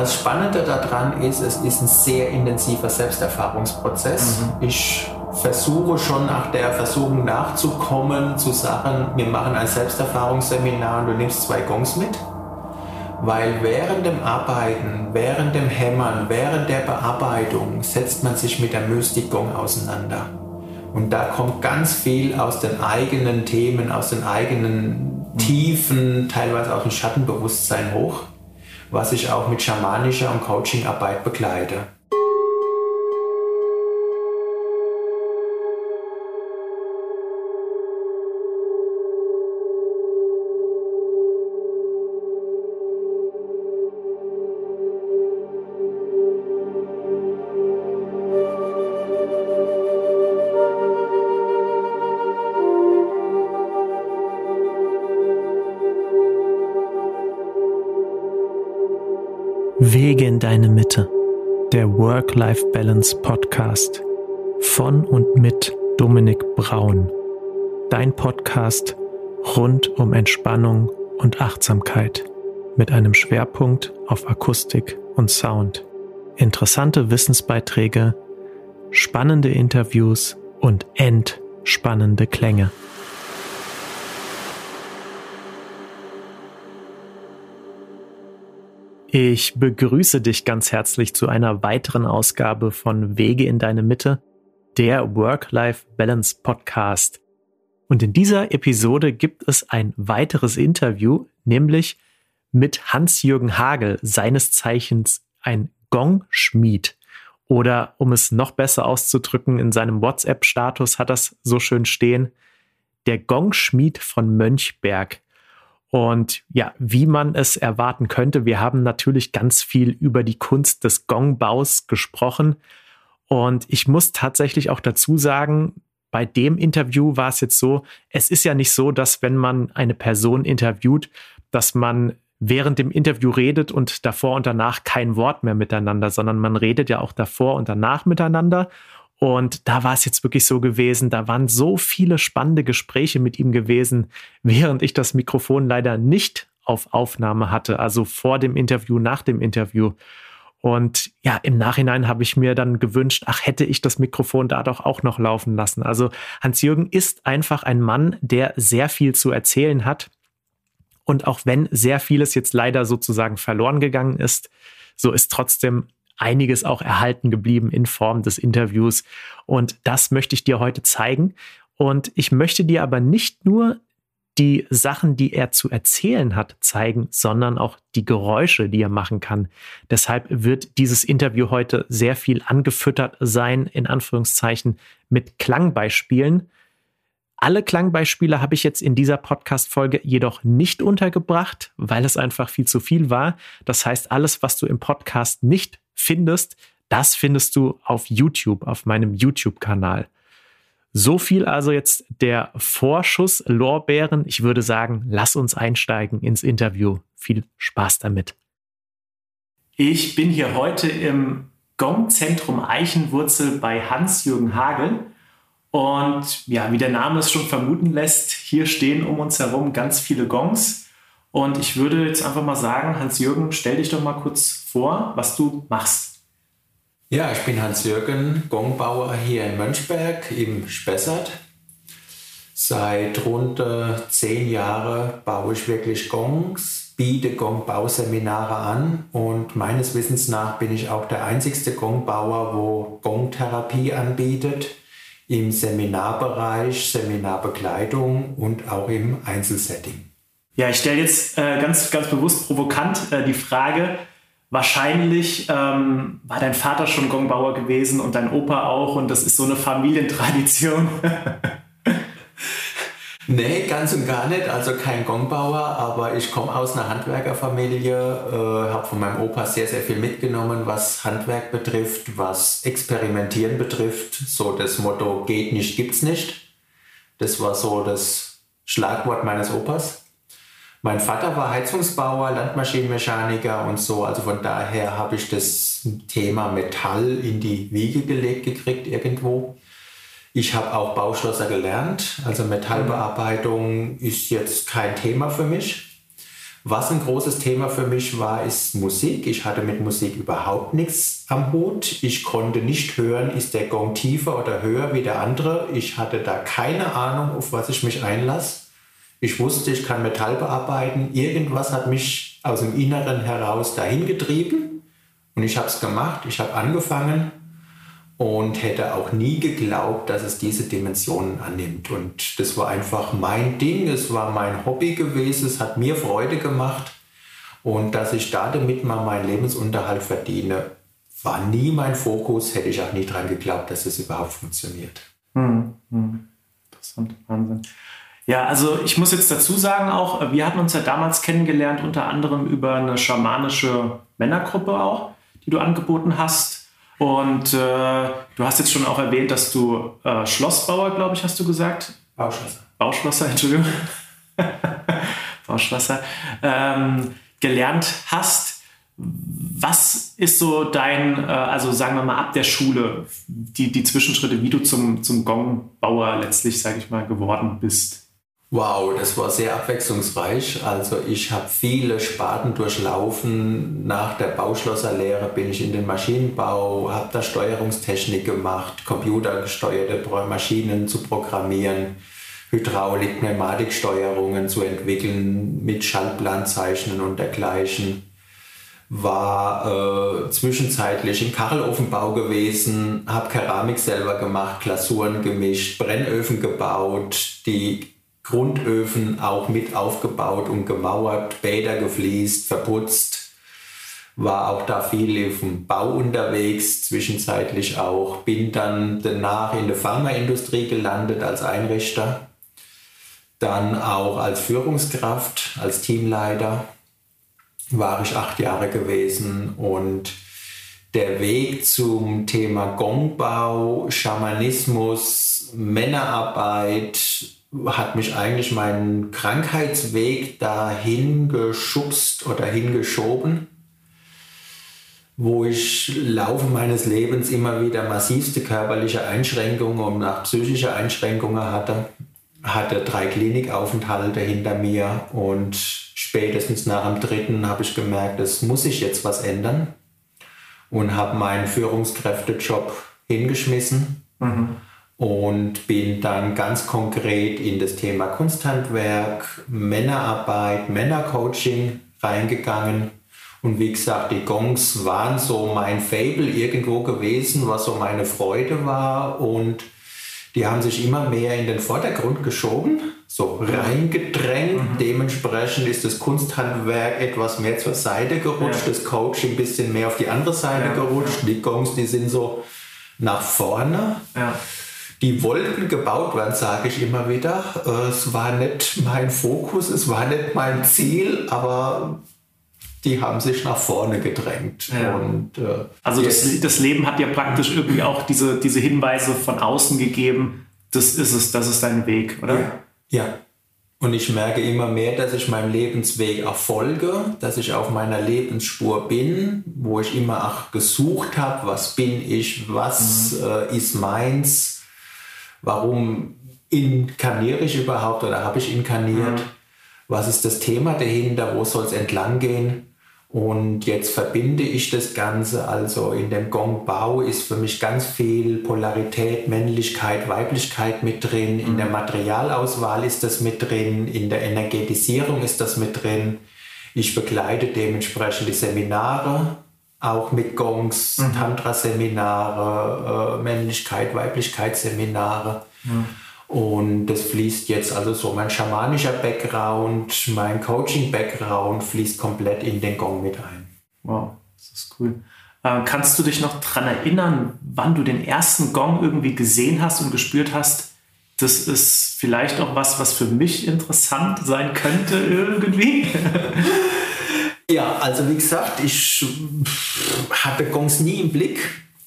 Das Spannende daran ist, es ist ein sehr intensiver Selbsterfahrungsprozess. Mhm. Ich versuche schon nach der Versuchung nachzukommen, zu sagen, wir machen ein Selbsterfahrungsseminar und du nimmst zwei Gongs mit. Weil während dem Arbeiten, während dem Hämmern, während der Bearbeitung setzt man sich mit der Mystik-Gong auseinander. Und da kommt ganz viel aus den eigenen Themen, aus den eigenen Tiefen, teilweise aus dem Schattenbewusstsein hoch, was ich auch mit schamanischer und Coachingarbeit begleite. Wege in deine Mitte, der Work-Life-Balance Podcast von und mit Dominik Braun. Dein Podcast rund um Entspannung und Achtsamkeit mit einem Schwerpunkt auf Akustik und Sound. Interessante Wissensbeiträge, spannende Interviews und entspannende Klänge. Ich begrüße dich ganz herzlich zu einer weiteren Ausgabe von Wege in deine Mitte, der Work-Life-Balance Podcast. Und in dieser Episode gibt es ein weiteres Interview, nämlich mit Hans-Jürgen Hagel, seines Zeichens ein Gong-Schmied. Oder um es noch besser auszudrücken, in seinem WhatsApp-Status hat das so schön stehen, der Gong-Schmied von Mönchberg. Und ja, wie man es erwarten könnte, wir haben natürlich ganz viel über die Kunst des Gongbaus gesprochen. Und ich muss tatsächlich auch dazu sagen, bei dem Interview war es jetzt so, es ist ja nicht so, dass wenn man eine Person interviewt, dass man während dem Interview redet und davor und danach kein Wort mehr miteinander, sondern man redet ja auch davor und danach miteinander. Und da war es jetzt wirklich so gewesen, da waren so viele spannende Gespräche mit ihm gewesen, während ich das Mikrofon leider nicht auf Aufnahme hatte, also vor dem Interview, nach dem Interview. Und ja, im Nachhinein habe ich mir dann gewünscht, ach, hätte ich das Mikrofon da doch auch noch laufen lassen. Also Hans-Jürgen ist einfach ein Mann, der sehr viel zu erzählen hat. Und auch wenn sehr vieles jetzt leider sozusagen verloren gegangen ist, so ist trotzdem einiges auch erhalten geblieben in Form des Interviews. Und das möchte ich dir heute zeigen. Und ich möchte dir aber nicht nur die Sachen, die er zu erzählen hat, zeigen, sondern auch die Geräusche, die er machen kann. Deshalb wird dieses Interview heute sehr viel angefüttert sein, in Anführungszeichen, mit Klangbeispielen. Alle Klangbeispiele habe ich jetzt in dieser Podcast-Folge jedoch nicht untergebracht, weil es einfach viel zu viel war. Das heißt, alles, was du im Podcast nicht findest, das findest du auf YouTube, auf meinem YouTube-Kanal. So viel also jetzt der Vorschuss Lorbeeren. Ich würde sagen, lass uns einsteigen ins Interview. Viel Spaß damit. Ich bin hier heute im Gong-Zentrum Eichenwurzel bei Hans-Jürgen Hagel. Und ja, wie der Name es schon vermuten lässt, hier stehen um uns herum ganz viele Gongs. Und ich würde jetzt einfach mal sagen, Hans-Jürgen, stell dich doch mal kurz vor, was du machst. Ja, ich bin Hans-Jürgen, Gongbauer hier in Mönchberg im Spessart. Seit rund zehn Jahren baue ich wirklich Gongs, biete Gongbauseminare an und meines Wissens nach bin ich auch der einzigste Gongbauer, wo Gongtherapie anbietet im Seminarbereich, Seminarbegleitung und auch im Einzelsetting. Ja, ich stelle jetzt äh, ganz, ganz bewusst provokant äh, die Frage, wahrscheinlich ähm, war dein Vater schon Gongbauer gewesen und dein Opa auch und das ist so eine Familientradition. nee, ganz und gar nicht. Also kein Gongbauer, aber ich komme aus einer Handwerkerfamilie, äh, habe von meinem Opa sehr, sehr viel mitgenommen, was Handwerk betrifft, was Experimentieren betrifft. So das Motto geht nicht, gibt's nicht. Das war so das Schlagwort meines Opas. Mein Vater war Heizungsbauer, Landmaschinenmechaniker und so. Also von daher habe ich das Thema Metall in die Wiege gelegt gekriegt irgendwo. Ich habe auch Bauschlosser gelernt. Also Metallbearbeitung ist jetzt kein Thema für mich. Was ein großes Thema für mich war, ist Musik. Ich hatte mit Musik überhaupt nichts am Hut. Ich konnte nicht hören, ist der Gong tiefer oder höher wie der andere. Ich hatte da keine Ahnung, auf was ich mich einlasse. Ich wusste, ich kann Metall bearbeiten. Irgendwas hat mich aus dem Inneren heraus dahin getrieben. Und ich habe es gemacht. Ich habe angefangen und hätte auch nie geglaubt, dass es diese Dimensionen annimmt. Und das war einfach mein Ding, es war mein Hobby gewesen, es hat mir Freude gemacht. Und dass ich da damit mal meinen Lebensunterhalt verdiene, war nie mein Fokus, hätte ich auch nie daran geglaubt, dass es überhaupt funktioniert. Hm, hm. Interessant, Wahnsinn. Ja, also ich muss jetzt dazu sagen auch, wir hatten uns ja damals kennengelernt, unter anderem über eine schamanische Männergruppe auch, die du angeboten hast. Und äh, du hast jetzt schon auch erwähnt, dass du äh, Schlossbauer, glaube ich, hast du gesagt? Bauschlosser. Bauschlosser, Entschuldigung. Bauschlosser. Ähm, gelernt hast. Was ist so dein, äh, also sagen wir mal ab der Schule, die, die Zwischenschritte, wie du zum, zum Gongbauer letztlich, sage ich mal, geworden bist? Wow, das war sehr abwechslungsreich. Also ich habe viele Sparten durchlaufen. Nach der Bauschlosserlehre bin ich in den Maschinenbau, habe da Steuerungstechnik gemacht, computergesteuerte Maschinen zu programmieren, Hydraulik, Pneumatiksteuerungen zu entwickeln, mit Schaltplanzeichnen und dergleichen. War äh, zwischenzeitlich im Kachelofenbau gewesen, habe Keramik selber gemacht, Glasuren gemischt, Brennöfen gebaut, die Grundöfen auch mit aufgebaut und gemauert, Bäder gefliest, verputzt. War auch da viel dem Bau unterwegs, zwischenzeitlich auch. Bin dann danach in der Pharmaindustrie gelandet als Einrichter. Dann auch als Führungskraft, als Teamleiter war ich acht Jahre gewesen und der Weg zum Thema Gongbau, Schamanismus, Männerarbeit, hat mich eigentlich mein Krankheitsweg dahin geschubst oder hingeschoben, wo ich Laufe meines Lebens immer wieder massivste körperliche Einschränkungen und nach psychische Einschränkungen hatte. Hatte drei Klinikaufenthalte hinter mir und spätestens nach dem dritten habe ich gemerkt, es muss sich jetzt was ändern und habe meinen Führungskräftejob hingeschmissen. Mhm und bin dann ganz konkret in das Thema Kunsthandwerk, Männerarbeit, Männercoaching reingegangen. Und wie gesagt, die Gongs waren so mein Fable irgendwo gewesen, was so meine Freude war. Und die haben sich immer mehr in den Vordergrund geschoben, so reingedrängt. Mhm. Dementsprechend ist das Kunsthandwerk etwas mehr zur Seite gerutscht, ja. das Coaching ein bisschen mehr auf die andere Seite ja. gerutscht. Die Gongs, die sind so nach vorne. Ja die wollten gebaut werden, sage ich immer wieder. Es war nicht mein Fokus, es war nicht mein Ziel, aber die haben sich nach vorne gedrängt. Ja. Und, äh, also das, das, Leben hat ja praktisch irgendwie auch diese, diese Hinweise von außen gegeben. Das ist es, das ist dein Weg, oder? Ja. ja. Und ich merke immer mehr, dass ich meinem Lebensweg erfolge, dass ich auf meiner Lebensspur bin, wo ich immer auch gesucht habe, was bin ich, was mhm. äh, ist meins warum inkarniere ich überhaupt oder habe ich inkarniert? Mhm. Was ist das Thema dahinter? Wo soll es entlang gehen? Und jetzt verbinde ich das Ganze, also in dem Gong-Bau ist für mich ganz viel Polarität, Männlichkeit, Weiblichkeit mit drin, in der mhm. Materialauswahl ist das mit drin, in der Energetisierung ist das mit drin. Ich begleite dementsprechend die Seminare, auch mit Gongs, mhm. Tantra-Seminare, äh, Männlichkeit, Weiblichkeitsseminare. Mhm. Und das fließt jetzt also so mein schamanischer Background, mein Coaching-Background fließt komplett in den Gong mit ein. Wow, das ist cool. Äh, kannst du dich noch daran erinnern, wann du den ersten Gong irgendwie gesehen hast und gespürt hast, das ist vielleicht auch was, was für mich interessant sein könnte irgendwie? Ja, also wie gesagt, ich hatte Gongs nie im Blick.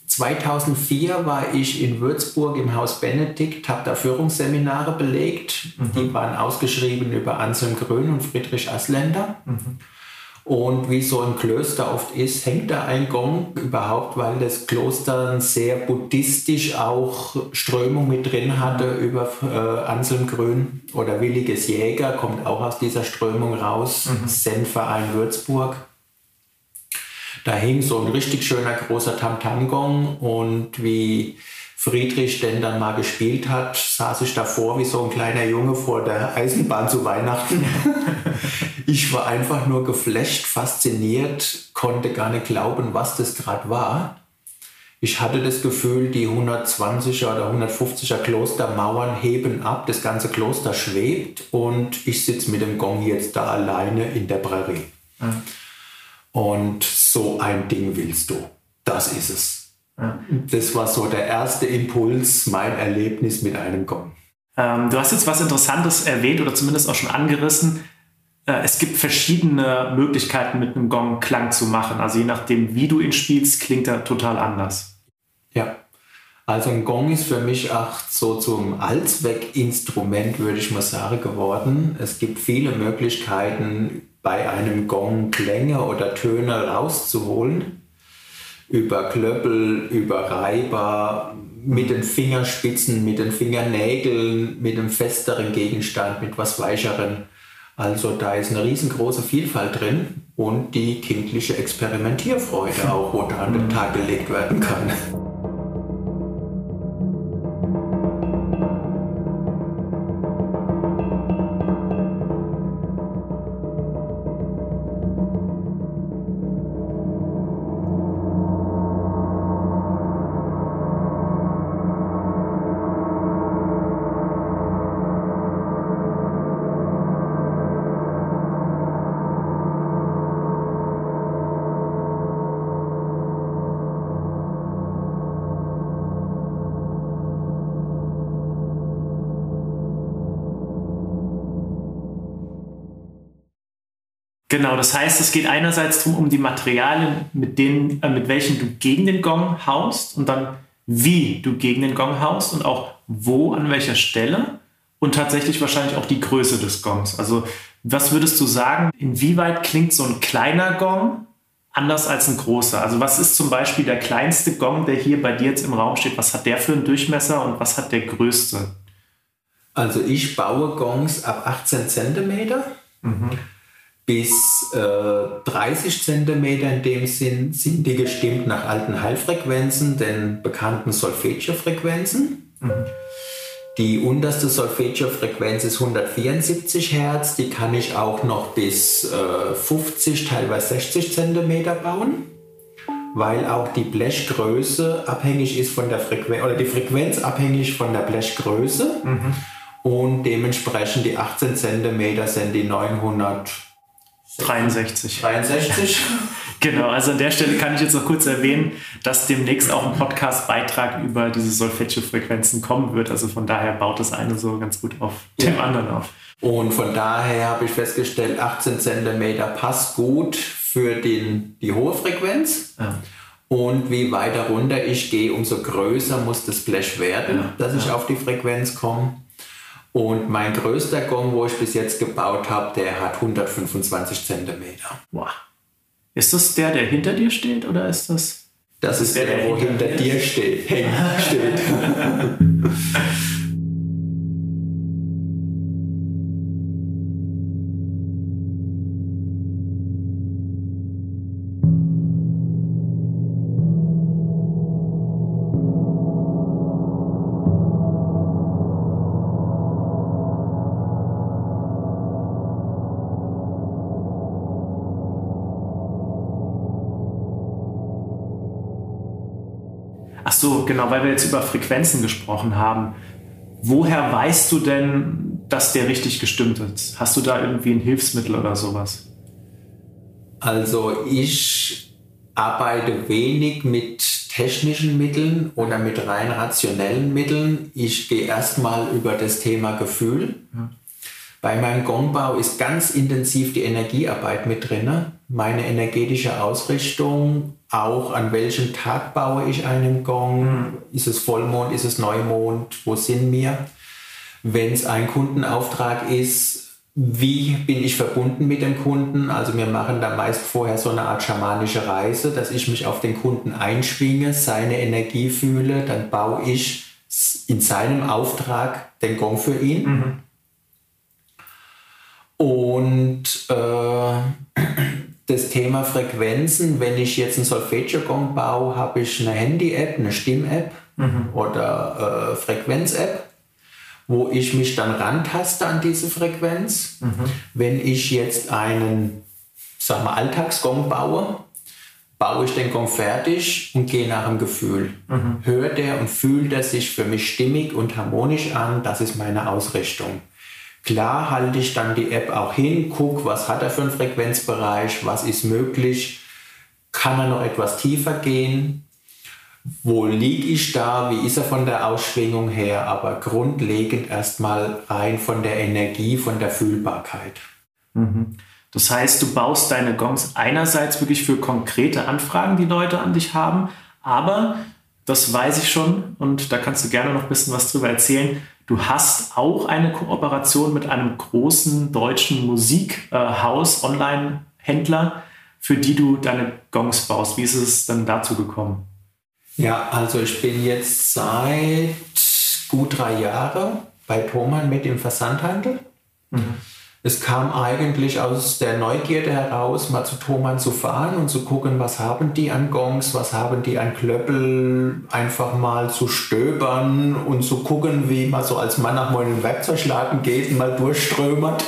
2004 war ich in Würzburg im Haus Benedikt, habe da Führungsseminare belegt. Mhm. Die waren ausgeschrieben über Anselm Grün und Friedrich Asländer. Mhm. Und wie so ein Klöster oft ist, hängt da ein Gong überhaupt, weil das Kloster sehr buddhistisch auch Strömung mit drin hatte über äh, Anselm Grün oder Williges Jäger, kommt auch aus dieser Strömung raus, mhm. Zen-Verein Würzburg. Da hing so ein richtig schöner großer Tamtam-Gong und wie Friedrich denn dann mal gespielt hat, saß ich davor wie so ein kleiner Junge vor der Eisenbahn zu Weihnachten. ich war einfach nur geflasht, fasziniert, konnte gar nicht glauben, was das gerade war. Ich hatte das Gefühl, die 120er oder 150er Klostermauern heben ab, das ganze Kloster schwebt und ich sitze mit dem Gong jetzt da alleine in der Prärie. Mhm. Und so ein Ding willst du. Das ist es. Ja. Das war so der erste Impuls, mein Erlebnis mit einem Gong. Ähm, du hast jetzt was Interessantes erwähnt oder zumindest auch schon angerissen. Äh, es gibt verschiedene Möglichkeiten, mit einem Gong Klang zu machen. Also je nachdem, wie du ihn spielst, klingt er total anders. Ja. Also ein Gong ist für mich auch so zum Allzweckinstrument, würde ich mal sagen, geworden. Es gibt viele Möglichkeiten, bei einem Gong Klänge oder Töne rauszuholen über Klöppel, über Reiber, mit den Fingerspitzen, mit den Fingernägeln, mit einem festeren Gegenstand, mit was weicheren. Also da ist eine riesengroße Vielfalt drin und die kindliche Experimentierfreude auch, da an den Tag gelegt werden kann. Genau, das heißt, es geht einerseits darum, um die Materialien, mit, denen, äh, mit welchen du gegen den Gong haust und dann wie du gegen den Gong haust und auch wo, an welcher Stelle und tatsächlich wahrscheinlich auch die Größe des Gongs. Also was würdest du sagen, inwieweit klingt so ein kleiner Gong anders als ein großer? Also was ist zum Beispiel der kleinste Gong, der hier bei dir jetzt im Raum steht? Was hat der für einen Durchmesser und was hat der größte? Also ich baue Gongs ab 18 Zentimeter. Mhm bis äh, 30 cm in dem Sinn sind die gestimmt nach alten Heilfrequenzen, den bekannten Solfeggio-Frequenzen. Mhm. Die unterste Solfeggio-Frequenz ist 174 Hertz, die kann ich auch noch bis äh, 50, teilweise 60 cm bauen, weil auch die Blechgröße abhängig ist von der Frequenz, oder die Frequenz abhängig von der Blechgröße. Mhm. Und dementsprechend die 18 cm sind die 900 63. 63. genau, also an der Stelle kann ich jetzt noch kurz erwähnen, dass demnächst auch ein Podcast-Beitrag über diese Solfeggio-Frequenzen kommen wird. Also von daher baut das eine so ganz gut auf ja. dem anderen auf. Und von daher habe ich festgestellt, 18 cm passt gut für den, die hohe Frequenz. Ja. Und wie weiter runter ich gehe, umso größer muss das Blech werden, ja. dass ich auf die Frequenz komme. Und mein größter Gong, wo ich bis jetzt gebaut habe, der hat 125 Zentimeter. Wow. Ist das der, der hinter dir steht oder ist das? Das ist der, der wo hinter dir steht, hängt, steht. jetzt über Frequenzen gesprochen haben. Woher weißt du denn, dass der richtig gestimmt ist? Hast du da irgendwie ein Hilfsmittel oder sowas? Also ich arbeite wenig mit technischen Mitteln oder mit rein rationellen Mitteln. Ich gehe erstmal über das Thema Gefühl. Ja. Bei meinem Gongbau ist ganz intensiv die Energiearbeit mit drin. Meine energetische Ausrichtung, auch an welchem Tag baue ich einen Gong, mhm. ist es Vollmond, ist es Neumond, wo sind wir? Wenn es ein Kundenauftrag ist, wie bin ich verbunden mit dem Kunden? Also wir machen da meist vorher so eine Art schamanische Reise, dass ich mich auf den Kunden einschwinge, seine Energie fühle, dann baue ich in seinem Auftrag den Gong für ihn. Mhm. Und äh, das Thema Frequenzen, wenn ich jetzt einen Solfeggio-Gong baue, habe ich eine Handy-App, eine Stimm-App mhm. oder äh, Frequenz-App wo ich mich dann rantaste an diese Frequenz. Mhm. Wenn ich jetzt einen, sag mal, Alltagsgong baue, baue ich den Gong fertig und gehe nach dem Gefühl. Mhm. Hört er und fühlt er sich für mich stimmig und harmonisch an, das ist meine Ausrichtung. Klar halte ich dann die App auch hin, gucke, was hat er für einen Frequenzbereich, was ist möglich, kann er noch etwas tiefer gehen, wo liege ich da, wie ist er von der Ausschwingung her, aber grundlegend erstmal rein von der Energie, von der Fühlbarkeit. Mhm. Das heißt, du baust deine Gongs einerseits wirklich für konkrete Anfragen, die Leute an dich haben, aber das weiß ich schon und da kannst du gerne noch ein bisschen was drüber erzählen. Du hast auch eine Kooperation mit einem großen deutschen Musikhaus, Online-Händler, für die du deine Gongs baust. Wie ist es dann dazu gekommen? Ja, also ich bin jetzt seit gut drei Jahren bei Thomann mit dem Versandhandel. Mhm. Es kam eigentlich aus der Neugierde heraus, mal zu Thomann zu fahren und zu gucken, was haben die an Gongs, was haben die an Klöppel, einfach mal zu stöbern und zu gucken, wie man so als Mann nach meinem Werkzeugladen geht und mal durchströmert.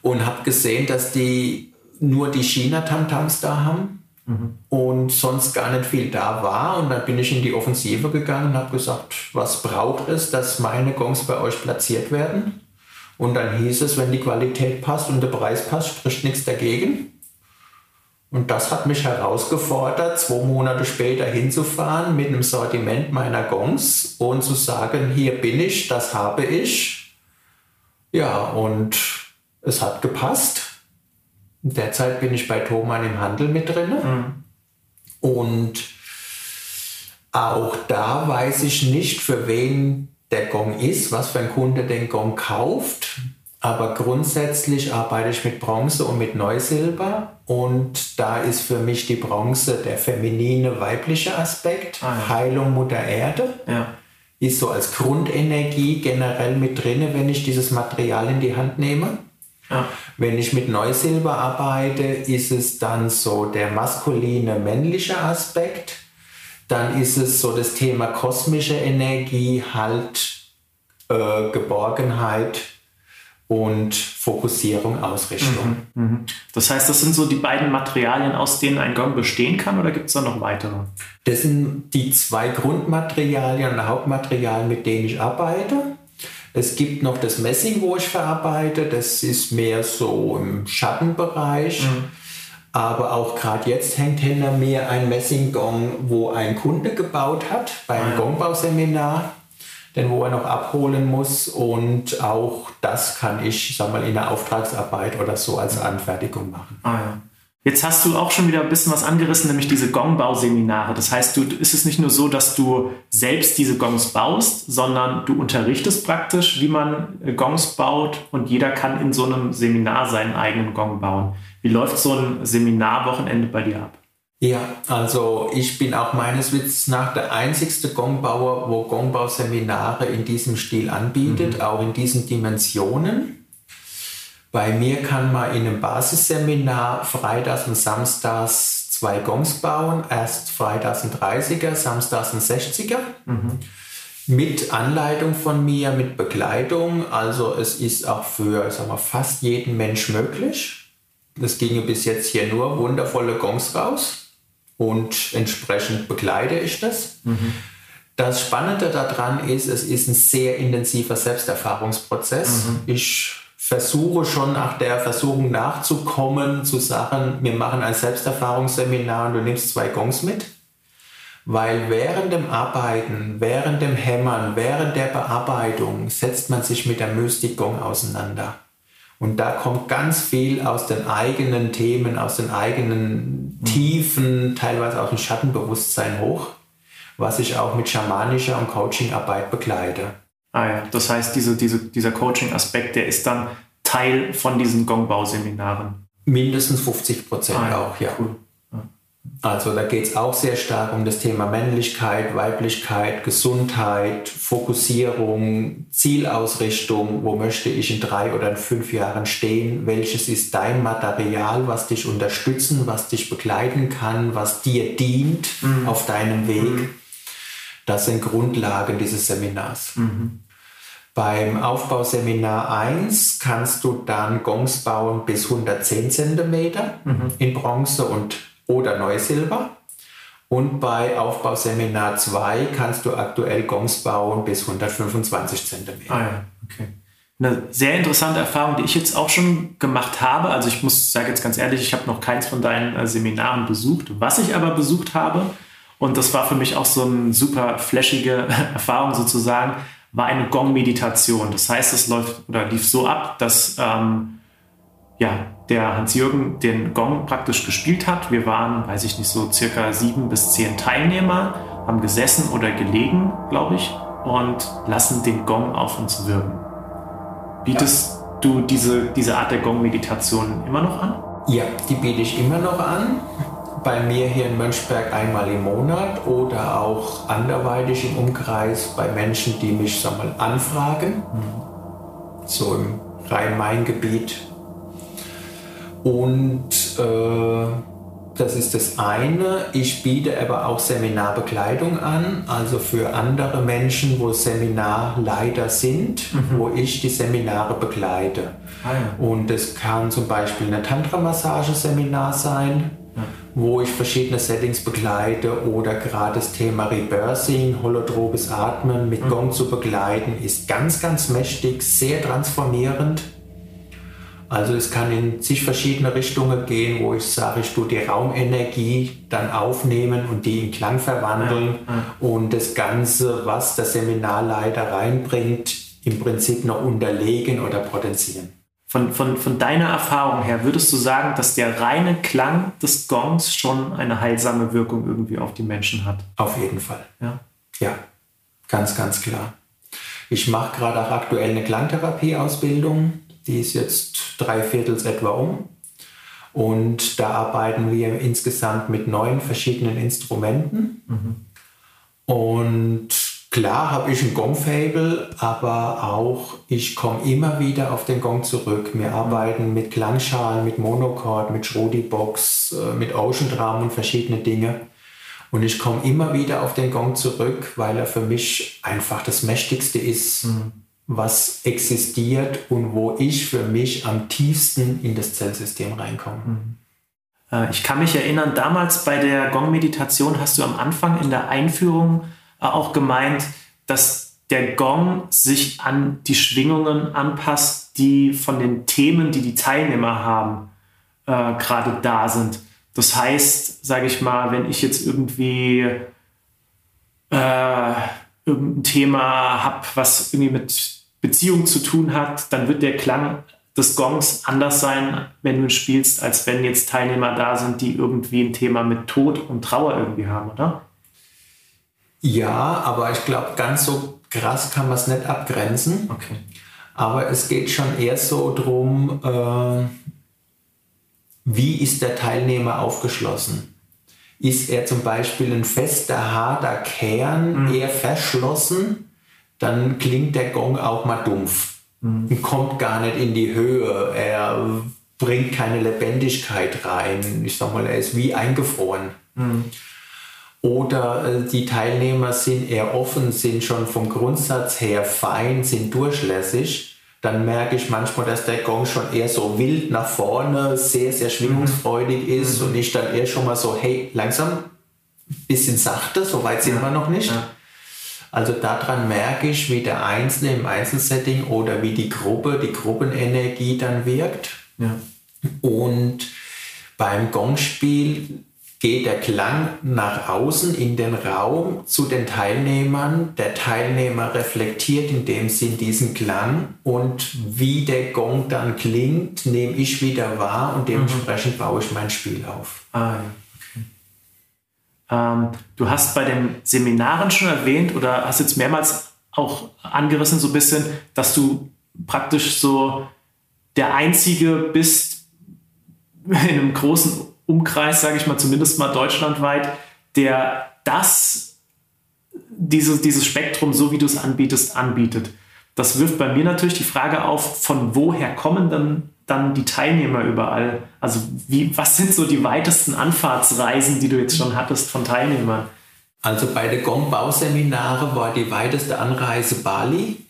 Und habe gesehen, dass die nur die China-Tamtams da haben Mhm. Und sonst gar nicht viel da war. Und dann bin ich in die Offensive gegangen und habe gesagt, was braucht es, dass meine Gongs bei euch platziert werden? Und dann hieß es, wenn die Qualität passt und der Preis passt, spricht nichts dagegen. Und das hat mich herausgefordert, zwei Monate später hinzufahren mit einem Sortiment meiner Gongs und zu sagen, hier bin ich, das habe ich. Ja, und es hat gepasst. Derzeit bin ich bei Thomann im Handel mit drin. Mhm. Und auch da weiß ich nicht, für wen der Gong ist, was für ein Kunde den Gong kauft. Aber grundsätzlich arbeite ich mit Bronze und mit Neusilber. Und da ist für mich die Bronze der feminine, weibliche Aspekt. Ah, ja. Heilung Mutter Erde. Ja. Ist so als Grundenergie generell mit drin, wenn ich dieses Material in die Hand nehme. Ja. Wenn ich mit Neusilber arbeite, ist es dann so der maskuline, männliche Aspekt. Dann ist es so das Thema kosmische Energie, Halt, äh, Geborgenheit und Fokussierung, Ausrichtung. Mhm, mh. Das heißt, das sind so die beiden Materialien, aus denen ein Gong bestehen kann oder gibt es da noch weitere? Das sind die zwei Grundmaterialien und Hauptmaterialien, mit denen ich arbeite. Es gibt noch das Messing, wo ich verarbeite. Das ist mehr so im Schattenbereich. Mhm. Aber auch gerade jetzt hängt hinter mir ein Messinggong, wo ein Kunde gebaut hat beim ah, ja. Gongbau-Seminar, den wo er noch abholen muss. Und auch das kann ich, sag mal, in der Auftragsarbeit oder so als Anfertigung machen. Ah, ja. Jetzt hast du auch schon wieder ein bisschen was angerissen, nämlich diese Gongbauseminare. Das heißt, du ist es nicht nur so, dass du selbst diese Gongs baust, sondern du unterrichtest praktisch, wie man äh, Gongs baut und jeder kann in so einem Seminar seinen eigenen Gong bauen. Wie läuft so ein Seminarwochenende bei dir ab? Ja, also ich bin auch meines Wissens nach der einzigste Gongbauer, wo Gongbauseminare in diesem Stil anbietet, mhm. auch in diesen Dimensionen. Bei mir kann man in einem Basisseminar freitags und samstags zwei Gongs bauen. Erst freitags ein 30er, samstags ein 60er. Mhm. Mit Anleitung von mir, mit Begleitung. Also es ist auch für sagen wir, fast jeden Mensch möglich. Das ginge bis jetzt hier nur wundervolle Gongs raus. Und entsprechend begleite ich das. Mhm. Das Spannende daran ist, es ist ein sehr intensiver Selbsterfahrungsprozess. Mhm. Ich versuche schon nach der Versuchung nachzukommen, zu sagen, wir machen ein Selbsterfahrungsseminar und du nimmst zwei Gongs mit. Weil während dem Arbeiten, während dem Hämmern, während der Bearbeitung setzt man sich mit der Mystik-Gong auseinander. Und da kommt ganz viel aus den eigenen Themen, aus den eigenen Tiefen, teilweise aus dem Schattenbewusstsein hoch, was ich auch mit schamanischer und Coachingarbeit begleite. Ah ja, das heißt, diese, diese, dieser Coaching-Aspekt, der ist dann Teil von diesen Gongbauseminaren? Mindestens 50 Prozent ah, auch, ja. Cool. Also da geht es auch sehr stark um das Thema Männlichkeit, Weiblichkeit, Gesundheit, Fokussierung, Zielausrichtung. Wo möchte ich in drei oder in fünf Jahren stehen? Welches ist dein Material, was dich unterstützen, was dich begleiten kann, was dir dient mhm. auf deinem Weg? Mhm. Das sind Grundlagen dieses Seminars. Mhm. Beim Aufbauseminar 1 kannst du dann Gongs bauen bis 110 cm mhm. in Bronze und oder Neusilber. Und bei Aufbauseminar 2 kannst du aktuell Gongs bauen bis 125 cm. Ah ja, okay. Eine sehr interessante Erfahrung, die ich jetzt auch schon gemacht habe. Also ich muss, sage jetzt ganz ehrlich, ich habe noch keins von deinen äh, Seminaren besucht. Was ich aber besucht habe, und das war für mich auch so eine super flashige Erfahrung sozusagen, war eine Gong-Meditation. Das heißt, es läuft oder lief so ab, dass ähm, ja, der Hans-Jürgen den Gong praktisch gespielt hat. Wir waren, weiß ich nicht, so circa sieben bis zehn Teilnehmer, haben gesessen oder gelegen, glaube ich, und lassen den Gong auf uns wirken. Bietest ja. du diese, diese Art der Gong-Meditation immer noch an? Ja, die biete ich immer noch an. Bei mir hier in Mönchberg einmal im Monat oder auch anderweitig im Umkreis bei Menschen, die mich sag mal, anfragen. So im Rhein-Main-Gebiet und äh, das ist das eine. Ich biete aber auch Seminarbekleidung an, also für andere Menschen, wo Seminarleiter sind, mhm. wo ich die Seminare begleite. Ah, ja. Und es kann zum Beispiel ein Tantra-Massage-Seminar sein. Wo ich verschiedene Settings begleite oder gerade das Thema Rebirthing, holotropes Atmen mit mhm. Gong zu begleiten, ist ganz, ganz mächtig, sehr transformierend. Also es kann in sich verschiedene Richtungen gehen, wo ich sage, ich tue die Raumenergie dann aufnehmen und die in Klang verwandeln ja. und das Ganze, was der Seminarleiter reinbringt, im Prinzip noch unterlegen oder potenzieren. Von, von, von deiner Erfahrung her, würdest du sagen, dass der reine Klang des Gongs schon eine heilsame Wirkung irgendwie auf die Menschen hat? Auf jeden Fall. Ja, ja ganz, ganz klar. Ich mache gerade auch aktuell eine Klangtherapieausbildung die ist jetzt drei Viertels etwa um. Und da arbeiten wir insgesamt mit neun verschiedenen Instrumenten. Mhm. Und klar habe ich ein Gong-Fable, aber auch ich komme immer wieder auf den Gong zurück. Wir arbeiten mit Klangschalen, mit Monochord, mit Schrodi-Box, äh, mit Ocean Drum und verschiedene Dinge. Und ich komme immer wieder auf den Gong zurück, weil er für mich einfach das Mächtigste ist. Mhm was existiert und wo ich für mich am tiefsten in das Zellsystem reinkomme. Mhm. Äh, ich kann mich erinnern, damals bei der Gong-Meditation hast du am Anfang in der Einführung auch gemeint, dass der Gong sich an die Schwingungen anpasst, die von den Themen, die die Teilnehmer haben, äh, gerade da sind. Das heißt, sage ich mal, wenn ich jetzt irgendwie äh, irgendein Thema habe, was irgendwie mit Beziehung zu tun hat, dann wird der Klang des Gongs anders sein, wenn du spielst, als wenn jetzt Teilnehmer da sind, die irgendwie ein Thema mit Tod und Trauer irgendwie haben, oder? Ja, aber ich glaube, ganz so krass kann man es nicht abgrenzen. Okay. Aber es geht schon eher so darum, äh, wie ist der Teilnehmer aufgeschlossen? Ist er zum Beispiel ein fester, harter Kern, mhm. eher verschlossen? dann klingt der Gong auch mal dumpf mhm. und kommt gar nicht in die Höhe. Er bringt keine Lebendigkeit rein. Ich sag mal, er ist wie eingefroren. Mhm. Oder äh, die Teilnehmer sind eher offen, sind schon vom Grundsatz her fein, sind durchlässig. Dann merke ich manchmal, dass der Gong schon eher so wild nach vorne, sehr, sehr schwingungsfreudig mhm. ist mhm. und ich dann eher schon mal so, hey, langsam, bisschen sachter, so weit sind ja. wir noch nicht. Ja. Also daran merke ich, wie der Einzelne im Einzelsetting oder wie die Gruppe, die Gruppenenergie dann wirkt. Ja. Und beim Gongspiel geht der Klang nach außen in den Raum zu den Teilnehmern. Der Teilnehmer reflektiert in dem Sinn diesen Klang und wie der Gong dann klingt, nehme ich wieder wahr und mhm. dementsprechend baue ich mein Spiel auf. Ah, ja. Ähm, du hast bei den Seminaren schon erwähnt oder hast jetzt mehrmals auch angerissen so ein bisschen, dass du praktisch so der Einzige bist in einem großen Umkreis, sage ich mal, zumindest mal deutschlandweit, der das, diese, dieses Spektrum, so wie du es anbietest, anbietet. Das wirft bei mir natürlich die Frage auf, von woher kommen dann, dann die Teilnehmer überall? Also wie, was sind so die weitesten Anfahrtsreisen, die du jetzt schon hattest von Teilnehmern? Also bei den Gong-Bauseminare war die weiteste Anreise Bali.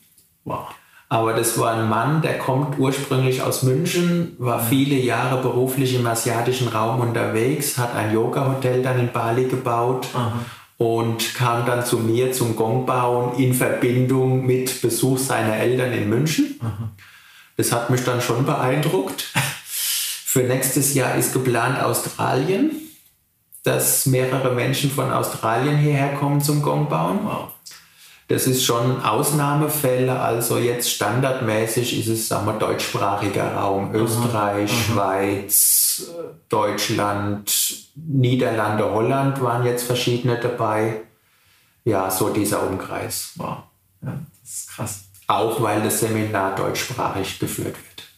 Wow. Aber das war ein Mann, der kommt ursprünglich aus München, war viele Jahre beruflich im asiatischen Raum unterwegs, hat ein Yoga-Hotel dann in Bali gebaut Aha. und kam dann zu mir zum Gongbauen in Verbindung mit Besuch seiner Eltern in München. Aha. Das hat mich dann schon beeindruckt. Für nächstes Jahr ist geplant Australien, dass mehrere Menschen von Australien hierher kommen zum Gongbauen. Wow. Das ist schon Ausnahmefälle, also jetzt standardmäßig ist es, sagen wir, deutschsprachiger Raum, Österreich, aha, Schweiz, Deutschland, Niederlande, Holland waren jetzt verschiedene dabei. Ja, so dieser Umkreis. Wow, ja, das ist krass. Auch weil das Seminar deutschsprachig geführt wird.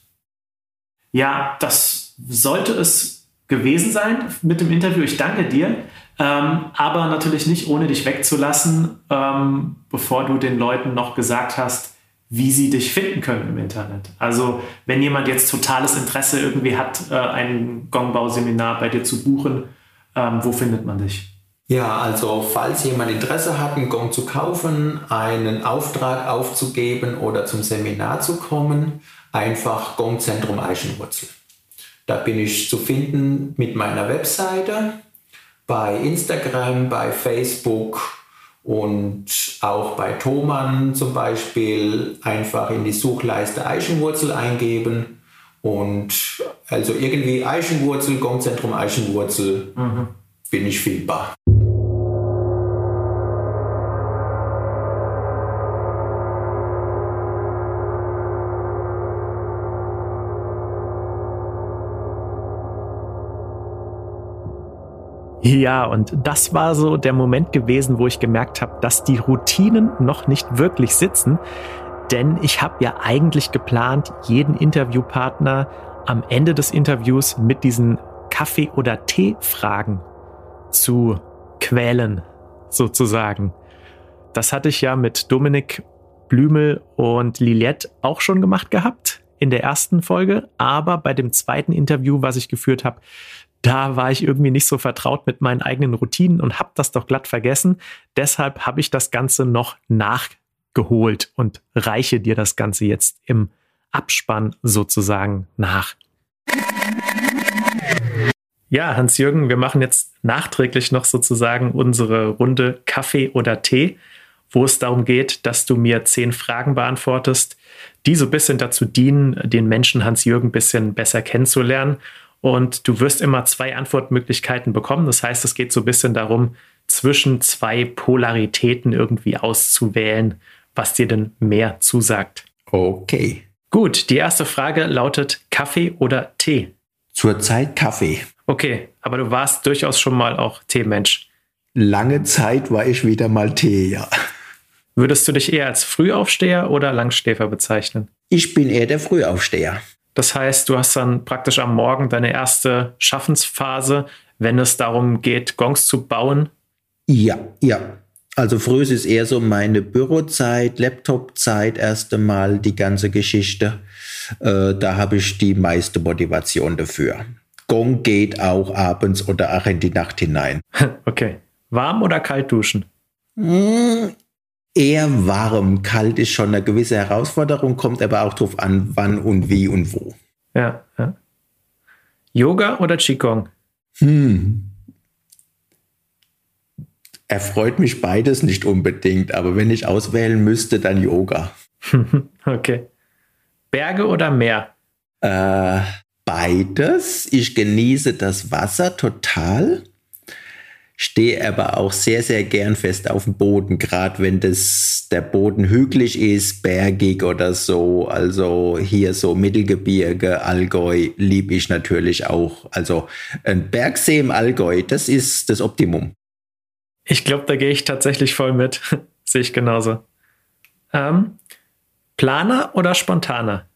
Ja, das sollte es gewesen sein mit dem Interview. Ich danke dir. Ähm, aber natürlich nicht ohne dich wegzulassen, ähm, bevor du den Leuten noch gesagt hast, wie sie dich finden können im Internet. Also wenn jemand jetzt totales Interesse irgendwie hat, äh, ein Gongbau-Seminar bei dir zu buchen, ähm, wo findet man dich? Ja, also falls jemand Interesse hat, einen Gong zu kaufen, einen Auftrag aufzugeben oder zum Seminar zu kommen, einfach Gongzentrum Eichenwurzel. Da bin ich zu finden mit meiner Webseite bei Instagram, bei Facebook und auch bei Thomann zum Beispiel einfach in die Suchleiste Eichenwurzel eingeben und also irgendwie Eichenwurzel, Gongzentrum Eichenwurzel mhm. bin ich findbar. Ja, und das war so der Moment gewesen, wo ich gemerkt habe, dass die Routinen noch nicht wirklich sitzen. Denn ich habe ja eigentlich geplant, jeden Interviewpartner am Ende des Interviews mit diesen Kaffee- oder Tee-Fragen zu quälen, sozusagen. Das hatte ich ja mit Dominik Blümel und Liliette auch schon gemacht gehabt in der ersten Folge, aber bei dem zweiten Interview, was ich geführt habe, da war ich irgendwie nicht so vertraut mit meinen eigenen Routinen und habe das doch glatt vergessen. Deshalb habe ich das Ganze noch nachgeholt und reiche dir das Ganze jetzt im Abspann sozusagen nach. Ja, Hans-Jürgen, wir machen jetzt nachträglich noch sozusagen unsere Runde Kaffee oder Tee, wo es darum geht, dass du mir zehn Fragen beantwortest, die so ein bisschen dazu dienen, den Menschen Hans-Jürgen ein bisschen besser kennenzulernen und du wirst immer zwei Antwortmöglichkeiten bekommen. Das heißt, es geht so ein bisschen darum, zwischen zwei Polaritäten irgendwie auszuwählen, was dir denn mehr zusagt. Okay. Gut, die erste Frage lautet Kaffee oder Tee? Zurzeit Kaffee. Okay, aber du warst durchaus schon mal auch Teemensch. Lange Zeit war ich wieder mal Tee, ja. Würdest du dich eher als Frühaufsteher oder Langschläfer bezeichnen? Ich bin eher der Frühaufsteher. Das heißt, du hast dann praktisch am Morgen deine erste Schaffensphase, wenn es darum geht, Gongs zu bauen. Ja, ja. Also früh ist es eher so meine Bürozeit, Laptopzeit, erste Mal die ganze Geschichte. Äh, da habe ich die meiste Motivation dafür. Gong geht auch abends oder auch in die Nacht hinein. Okay. Warm oder kalt duschen? Eher warm. Kalt ist schon eine gewisse Herausforderung, kommt aber auch darauf an, wann und wie und wo. Ja, ja. Yoga oder Qigong? Hm. Erfreut mich beides nicht unbedingt, aber wenn ich auswählen müsste, dann Yoga. okay. Berge oder Meer? Äh, beides. Ich genieße das Wasser total stehe aber auch sehr, sehr gern fest auf dem Boden, gerade wenn das, der Boden hügelig ist, bergig oder so. Also hier so Mittelgebirge, Allgäu liebe ich natürlich auch. Also ein Bergsee im Allgäu, das ist das Optimum. Ich glaube, da gehe ich tatsächlich voll mit. Sehe ich genauso. Ähm, Planer oder Spontaner?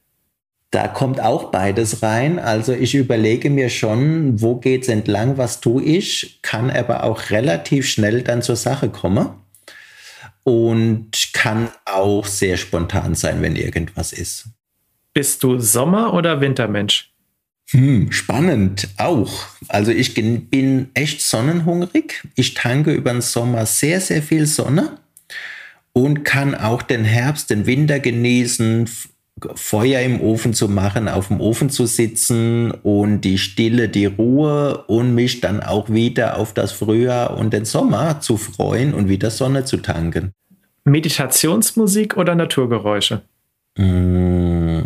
Da kommt auch beides rein. Also ich überlege mir schon, wo geht's entlang, was tue ich, kann aber auch relativ schnell dann zur Sache kommen und kann auch sehr spontan sein, wenn irgendwas ist. Bist du Sommer- oder Wintermensch? Hm, spannend auch. Also ich bin echt sonnenhungrig. Ich tanke über den Sommer sehr, sehr viel Sonne und kann auch den Herbst, den Winter genießen, Feuer im Ofen zu machen, auf dem Ofen zu sitzen und die Stille, die Ruhe und mich dann auch wieder auf das Frühjahr und den Sommer zu freuen und wieder Sonne zu tanken. Meditationsmusik oder Naturgeräusche? Mmh.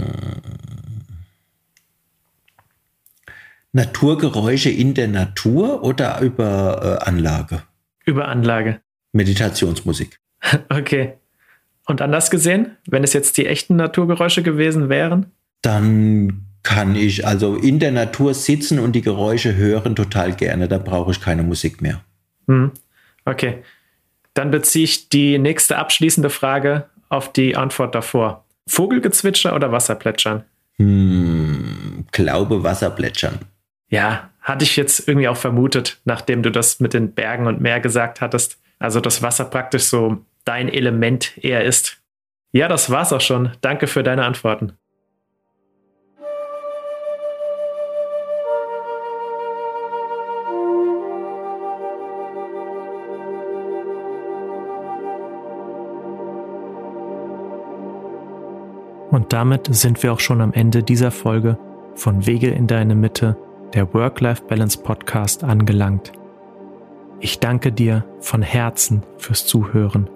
Naturgeräusche in der Natur oder über äh, Anlage? Über Anlage. Meditationsmusik. okay. Und anders gesehen, wenn es jetzt die echten Naturgeräusche gewesen wären? Dann kann ich also in der Natur sitzen und die Geräusche hören total gerne. Da brauche ich keine Musik mehr. Hm. Okay. Dann beziehe ich die nächste abschließende Frage auf die Antwort davor. Vogelgezwitscher oder Wasserplätschern? Hm, glaube Wasserplätschern. Ja, hatte ich jetzt irgendwie auch vermutet, nachdem du das mit den Bergen und Meer gesagt hattest. Also das Wasser praktisch so dein Element eher ist. Ja, das war's auch schon. Danke für deine Antworten. Und damit sind wir auch schon am Ende dieser Folge von Wege in deine Mitte, der Work-Life-Balance Podcast, angelangt. Ich danke dir von Herzen fürs Zuhören.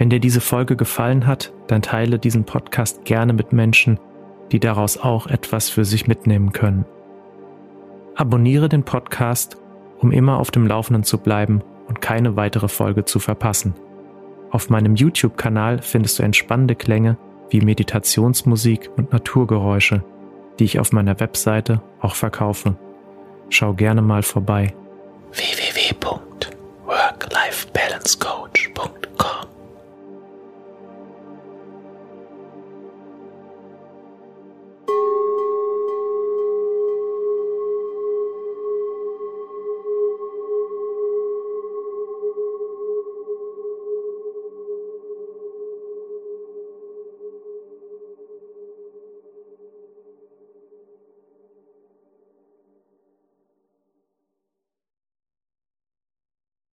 Wenn dir diese Folge gefallen hat, dann teile diesen Podcast gerne mit Menschen, die daraus auch etwas für sich mitnehmen können. Abonniere den Podcast, um immer auf dem Laufenden zu bleiben und keine weitere Folge zu verpassen. Auf meinem YouTube-Kanal findest du entspannende Klänge wie Meditationsmusik und Naturgeräusche, die ich auf meiner Webseite auch verkaufe. Schau gerne mal vorbei. www.worklifebalancecoach.com